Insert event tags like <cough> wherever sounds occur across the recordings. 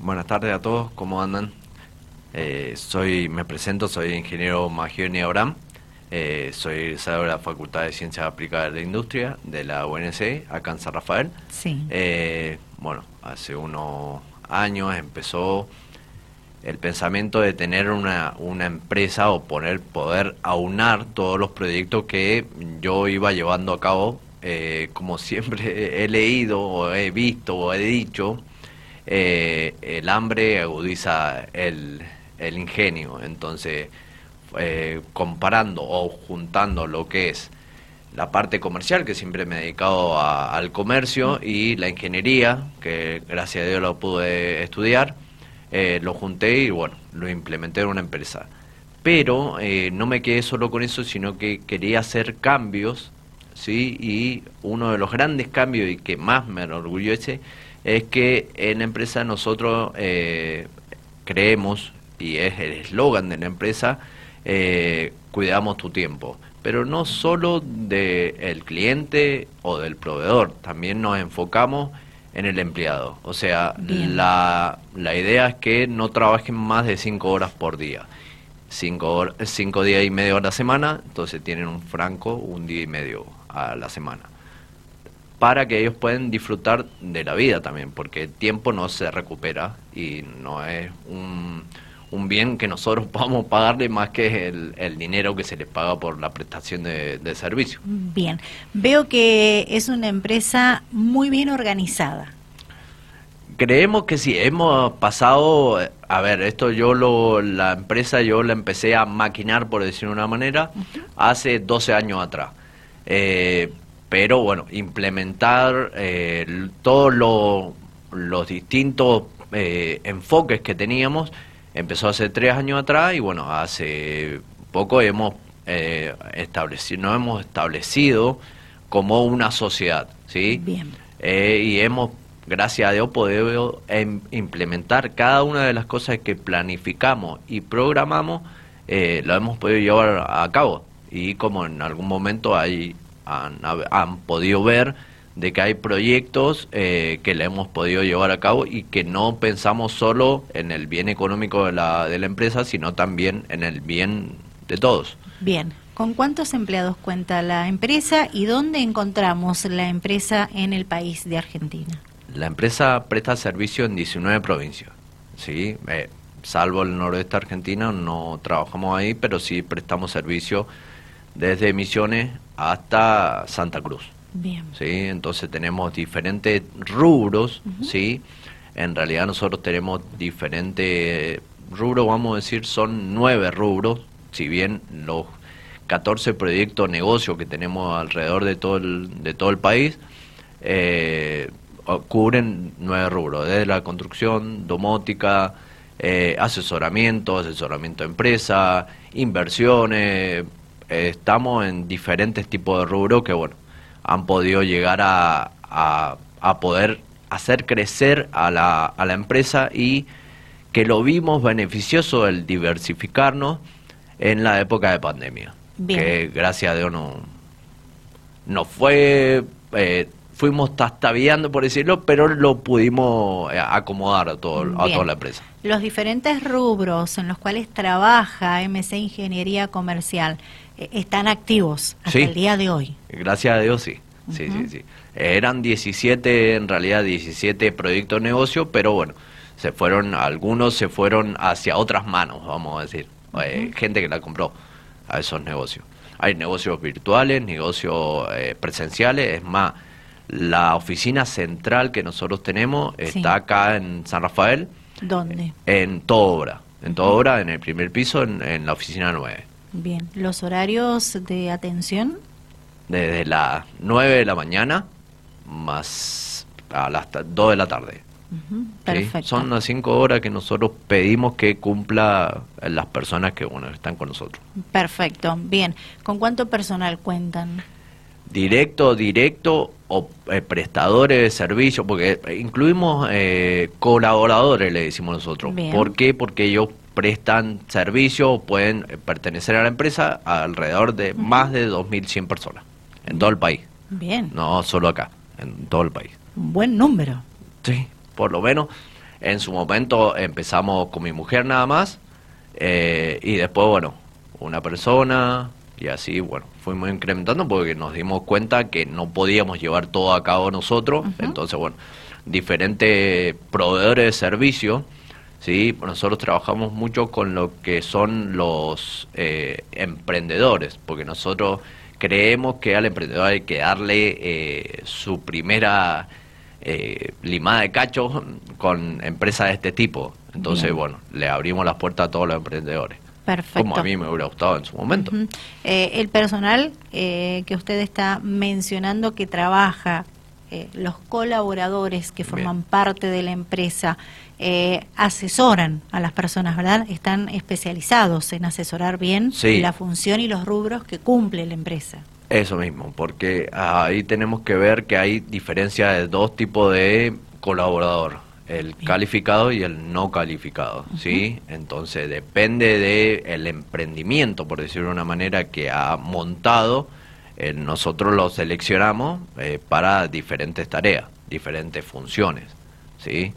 Buenas tardes a todos, ¿cómo andan? Eh, soy, me presento, soy ingeniero Magioni Abraham, eh, soy egresado de la Facultad de Ciencias Aplicadas de la Industria de la UNC, acá en San Rafael. Sí. Eh, bueno, hace unos años empezó el pensamiento de tener una, una empresa o poner, poder aunar todos los proyectos que yo iba llevando a cabo. Eh, como siempre he leído o he visto o he dicho, eh, el hambre agudiza el, el ingenio. Entonces, eh, comparando o juntando lo que es la parte comercial, que siempre me he dedicado a- al comercio, y la ingeniería, que gracias a Dios lo pude estudiar, eh, lo junté y bueno, lo implementé en una empresa. Pero eh, no me quedé solo con eso, sino que quería hacer cambios, ¿sí? Y uno de los grandes cambios y que más me enorgullece es que en la empresa nosotros eh, creemos, y es el eslogan de la empresa, eh, cuidamos tu tiempo. Pero no solo del cliente o del proveedor, también nos enfocamos en el empleado. O sea, la, la idea es que no trabajen más de cinco horas por día. Cinco, cinco días y medio a la semana, entonces tienen un franco un día y medio a la semana para que ellos puedan disfrutar de la vida también, porque el tiempo no se recupera y no es un, un bien que nosotros <laughs> podamos pagarle más que el, el dinero que se les paga por la prestación de, de servicio. Bien. Veo que es una empresa muy bien organizada. Creemos que sí, hemos pasado, a ver, esto yo lo, la empresa yo la empecé a maquinar, por decirlo de una manera, hace 12 años atrás. Eh, pero bueno, implementar eh, todos lo- los distintos eh, enfoques que teníamos empezó hace tres años atrás y bueno, hace poco hemos eh, establecido, nos hemos establecido como una sociedad, ¿sí? Bien. Eh, y hemos, gracias a Dios, podido em- implementar cada una de las cosas que planificamos y programamos, eh, lo hemos podido llevar a cabo. Y como en algún momento hay, han, han podido ver de que hay proyectos eh, que le hemos podido llevar a cabo y que no pensamos solo en el bien económico de la, de la empresa, sino también en el bien de todos. Bien. ¿Con cuántos empleados cuenta la empresa y dónde encontramos la empresa en el país de Argentina? La empresa presta servicio en 19 provincias, ¿sí? Eh, salvo el noroeste argentino, no trabajamos ahí, pero sí prestamos servicio desde Misiones hasta Santa Cruz, Bien. ¿sí? Entonces tenemos diferentes rubros, ¿sí? En realidad nosotros tenemos diferentes rubros, vamos a decir, son nueve rubros, si bien los 14 proyectos negocios que tenemos alrededor de todo el, de todo el país, eh, cubren nueve rubros, desde la construcción, domótica, eh, asesoramiento, asesoramiento de empresa, inversiones, estamos en diferentes tipos de rubros que, bueno, han podido llegar a, a, a poder hacer crecer a la, a la empresa y que lo vimos beneficioso el diversificarnos en la época de pandemia. Bien. Que gracias a Dios no, no fue, eh, fuimos tastaviando por decirlo, pero lo pudimos eh, acomodar a, todo, a toda la empresa. Los diferentes rubros en los cuales trabaja MC Ingeniería Comercial están activos hasta Sí. el día de hoy. Gracias a Dios sí. Sí, sí, sí. Eran 17, en realidad 17 proyectos de negocio, pero bueno, se fueron, algunos se fueron hacia otras manos, vamos a decir. Eh, gente que la compró a esos negocios. Hay negocios virtuales, negocios eh, presenciales, es más, la oficina central que nosotros tenemos Sí. está acá en San Rafael, ¿Dónde? en toda obra, en toda obra, en el primer piso, en, en la oficina 9. Bien. ¿Los horarios de atención? desde las 9 de la mañana más a las 2 de la tarde. Perfecto. Son las 5 horas que nosotros pedimos que cumpla las personas que bueno, están con nosotros. Perfecto. Bien. ¿Con cuánto personal cuentan? Directo, directo o eh, prestadores de servicio, porque incluimos eh, colaboradores, le decimos nosotros. Bien. ¿Por qué? Porque ellos prestan servicio o pueden eh, pertenecer a la empresa a alrededor de más de 2.100 personas en todo el país, Bien. no solo acá, en todo el país. Un buen número. Sí, por lo menos En su momento empezamos con mi mujer nada más eh, y después, bueno, una persona y así, bueno, fuimos incrementando porque nos dimos cuenta que no podíamos llevar todo a cabo nosotros. Entonces, bueno, diferentes proveedores de servicio. ¿Sí? Nosotros trabajamos mucho con lo que son los eh, emprendedores, porque nosotros creemos que al emprendedor hay que darle eh, su primera eh, limada de cacho con empresas de este tipo. Entonces, bueno, le abrimos las puertas a todos los emprendedores. Perfecto. Como a mí me hubiera gustado en su momento. Eh, el personal que usted está mencionando que trabaja, los colaboradores que forman parte de la empresa, asesoran a las personas, ¿verdad? Están especializados en asesorar bien la función y los rubros que cumple la empresa. Eso mismo, porque ahí tenemos que ver que hay diferencia de dos tipos de colaborador, el calificado y el no calificado, ¿sí? Entonces depende del el emprendimiento, por decirlo de una manera, que ha montado, eh, nosotros lo seleccionamos eh, para diferentes tareas, diferentes funciones, ¿sí?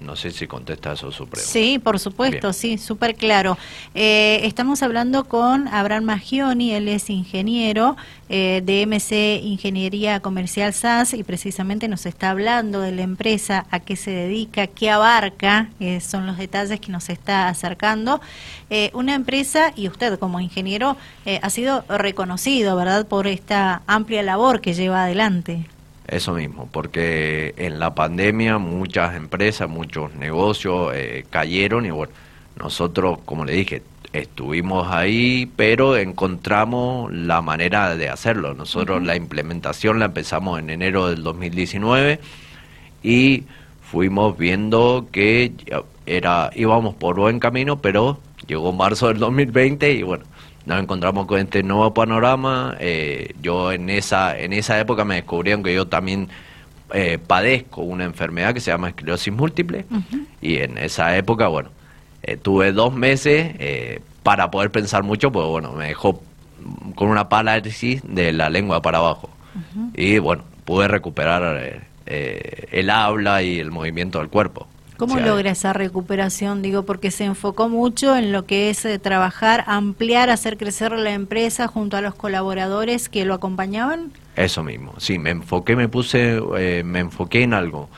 Eh, no sé si contesta eso su pregunta. Sí, por supuesto, sí, súper claro. Eh, estamos hablando con Abraham Magioni, él es ingeniero eh, de MC Ingeniería Comercial SAS y precisamente nos está hablando de la empresa, a qué se dedica, qué abarca, eh, son los detalles que nos está acercando. una empresa, y usted como ingeniero, ha sido reconocido, ¿verdad?, por esta amplia labor que lleva adelante. Eso mismo, porque en la pandemia muchas empresas, muchos negocios eh, cayeron y bueno, nosotros, como le dije, estuvimos ahí, pero encontramos la manera de hacerlo. Nosotros la implementación la empezamos en enero del 2019 y fuimos viendo que era íbamos por buen camino, pero llegó marzo del 2020 y bueno, nos encontramos con este nuevo panorama. Eh, yo en esa, en esa época me descubrieron que yo también eh, padezco una enfermedad que se llama esclerosis múltiple y en esa época, bueno, eh, tuve dos meses para poder pensar mucho, pues bueno, me dejó con una parálisis de la lengua para abajo. Y bueno, pude recuperar el habla y el movimiento del cuerpo. ¿Cómo logra esa recuperación? Digo, porque se enfocó mucho en lo que es eh, trabajar, ampliar, hacer crecer la empresa junto a los colaboradores que lo acompañaban. Eso mismo, sí, me enfoqué, me puse, eh, me enfoqué en algo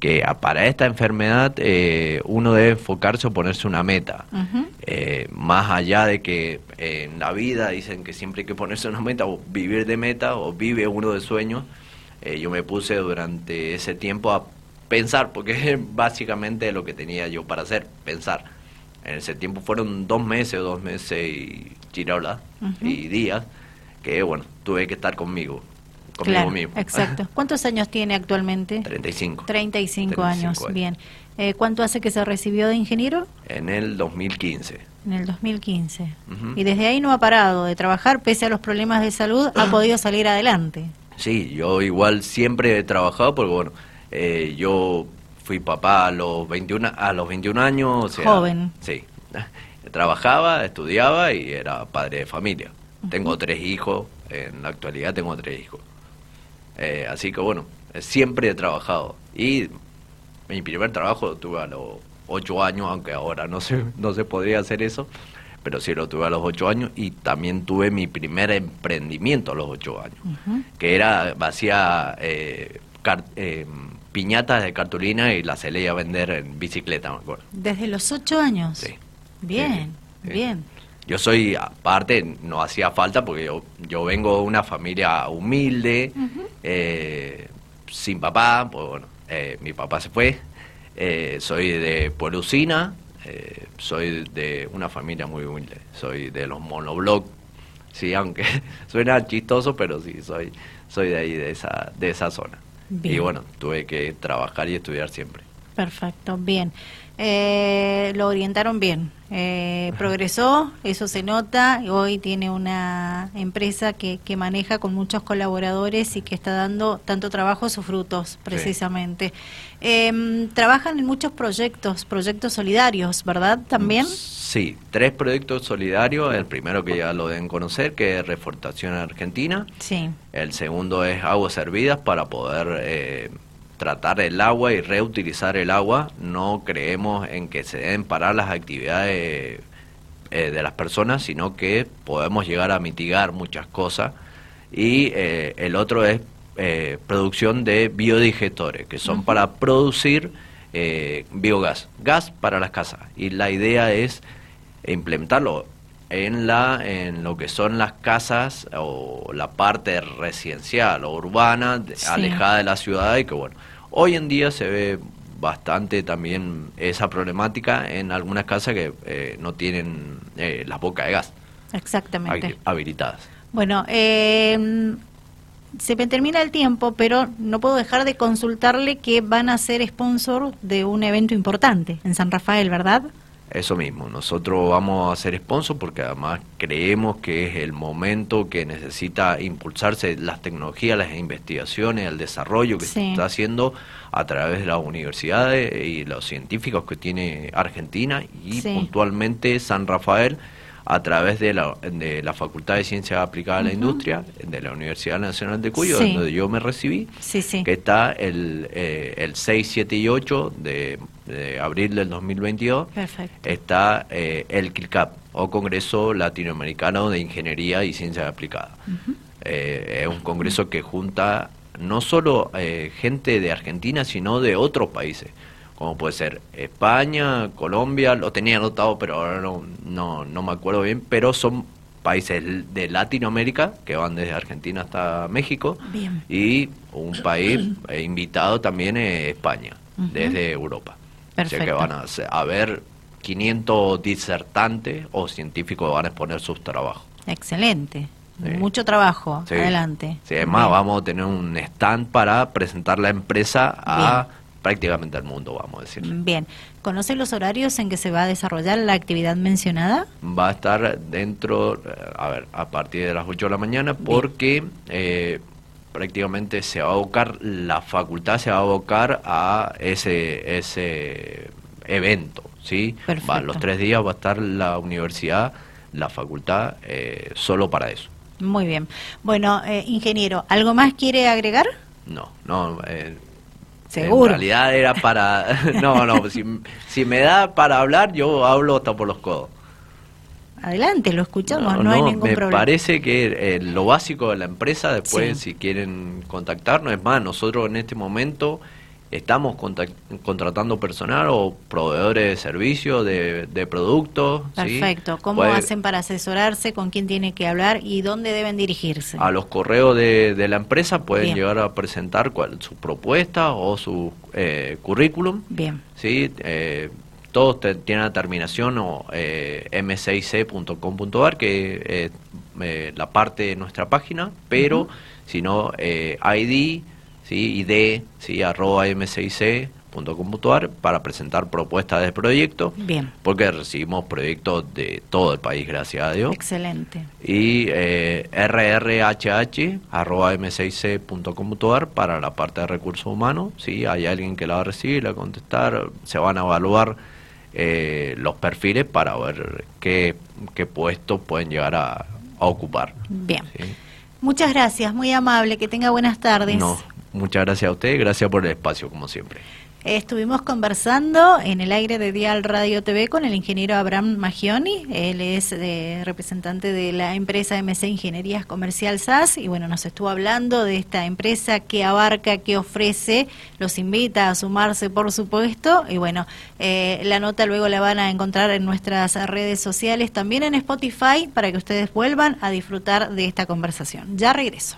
que para esta enfermedad eh, uno debe enfocarse o ponerse una meta. más allá de que en la vida dicen que siempre hay que ponerse una meta o vivir de meta o vive uno de sueños, yo me puse durante ese tiempo a pensar, porque es básicamente lo que tenía yo para hacer, pensar. En ese tiempo fueron dos meses o dos meses y chirola y días que, bueno, tuve que estar conmigo, conmigo mismo. Exacto. <laughs> ¿Cuántos años tiene actualmente? 35. 35, años, bien. Eh, ¿Cuánto hace que se recibió de ingeniero? En el 2015. En el 2015. Y desde ahí no ha parado de trabajar, pese a los problemas de salud, ha <clears throat> podido salir adelante. Sí, yo igual siempre he trabajado porque, bueno, eh, yo fui papá a los 21, a los 21 años. Joven. Sí. <laughs> Trabajaba, estudiaba y era padre de familia. Tengo tres hijos, en la actualidad tengo tres hijos. Eh, así que bueno, siempre he trabajado. Y mi primer trabajo lo tuve a los ocho años, aunque ahora no se, <laughs> no se podría hacer eso, pero sí lo tuve a los ocho años y también tuve mi primer emprendimiento a los ocho años, que era, hacía eh, eh, piñatas de cartulina y las se a vender en bicicleta, me acuerdo. ¿Desde los ocho años? Sí. Bien, bien. Yo soy, aparte, no hacía falta porque yo, yo vengo de una familia humilde, eh, sin papá, pues bueno, eh, mi papá se fue, eh, soy de Polucina, soy de una familia muy humilde, soy de los monobloc, sí, aunque <laughs> suena chistoso, pero sí, soy, soy de ahí, de esa, de esa zona. Y bueno, tuve que trabajar y estudiar siempre. Perfecto, bien. Eh, lo orientaron bien. Eh, progresó, eso se nota. Hoy tiene una empresa que, que, maneja con muchos colaboradores y que está dando tanto trabajo sus frutos, precisamente. Em, trabajan en muchos proyectos, proyectos solidarios, ¿verdad? También. Sí, tres proyectos solidarios. El primero que ya lo deben conocer, que es Reforestación Argentina. Sí. El segundo es Aguas Servidas para poder eh, tratar el agua y reutilizar el agua. No creemos en que se deben parar las actividades eh, de las personas, sino que podemos llegar a mitigar muchas cosas. Y eh, el otro es eh, producción de biodigestores, que son para producir biogás, gas para las casas. Y la idea es implementarlo en la en lo que son las casas o la parte residencial o urbana alejada de la ciudad y que bueno hoy en día se ve bastante también esa problemática en algunas casas que eh, no tienen eh, las bocas de gas. Exactamente. Habilitadas. Bueno eh, se me termina el tiempo, pero no puedo dejar de consultarle que van a ser sponsor de un evento importante en San Rafael, ¿verdad? Eso mismo, nosotros vamos a ser sponsor porque además creemos que es el momento que necesita impulsarse las tecnologías, las investigaciones, el desarrollo que se está haciendo a través de las universidades y los científicos que tiene Argentina y puntualmente San Rafael a través de la, de la Facultad de Ciencias Aplicadas a la Industria de la Universidad Nacional de Cuyo, donde yo me recibí, que está el, eh, el 6, 7 y 8 de, abril del 2022, está eh, el CILCAP, o Congreso Latinoamericano de Ingeniería y Ciencias Aplicadas. Eh, es un congreso que junta no solo gente de Argentina, sino de otros países como puede ser España, Colombia, lo tenía anotado, pero ahora no, no, no me acuerdo bien, pero son países de Latinoamérica que van desde Argentina hasta México y un país invitado también es España, desde Europa. Perfecto. O que van a, ver 500 disertantes o científicos que van a exponer sus trabajos. Excelente. Mucho trabajo, adelante. Sí, además vamos a tener un stand para presentar la empresa a prácticamente al mundo, vamos a decir. Bien, ¿conoce los horarios en que se va a desarrollar la actividad mencionada? Va a estar dentro, eh, a ver, a partir de las 8 de la mañana, porque eh, prácticamente se va a abocar, la facultad se va a abocar a ese, ese evento, ¿sí? Va, los tres días va a estar la universidad, la facultad, eh, solo para eso. Muy bien. Bueno, ingeniero, ¿algo más quiere agregar? No, no, eh, Seguro. En realidad era para... <laughs> no, no, si, me da para hablar, yo hablo hasta por los codos. Adelante, lo escuchamos, no, hay ningún me problema. parece que eh, lo básico de la empresa, después si quieren contactarnos, es más, nosotros en este momento estamos contratando personal o proveedores de servicios, de, de productos. Perfecto. ¿Cómo hacen para asesorarse? ¿Con quién tiene que hablar? ¿Y dónde deben dirigirse? A los correos de, de la empresa pueden llegar a presentar cuál, su propuesta o su eh, currículum. Bien. ¿sí? Eh, todos tienen la terminación o eh, m6c.com.ar, que es eh, la parte de nuestra página, pero si no, ID ¿sí? id, ¿sí? arroba m6c.com.ar para presentar propuestas de proyectos. Bien. Porque recibimos proyectos de todo el país, gracias a Dios. Excelente. Y eh, rrhh arroba m6c.com.ar para la parte de recursos humanos. ¿sí? Hay alguien que la va a recibir, la va a contestar, se van a evaluar eh, los perfiles para ver qué, qué puestos pueden llegar a, ocupar. Bien. Muchas gracias, muy amable, que tenga buenas tardes. No, Muchas gracias a usted, gracias por el espacio, como siempre. Estuvimos conversando en el aire de Dial Radio TV con el ingeniero Abraham Magioni. Él es eh, representante de la empresa MC Ingenierías Comercial SAS y bueno, nos estuvo hablando de esta empresa que abarca, que ofrece, los invita a sumarse por supuesto y bueno, eh, la nota luego la van a encontrar en nuestras redes sociales, también en Spotify para que ustedes vuelvan a disfrutar de esta conversación. Ya regreso.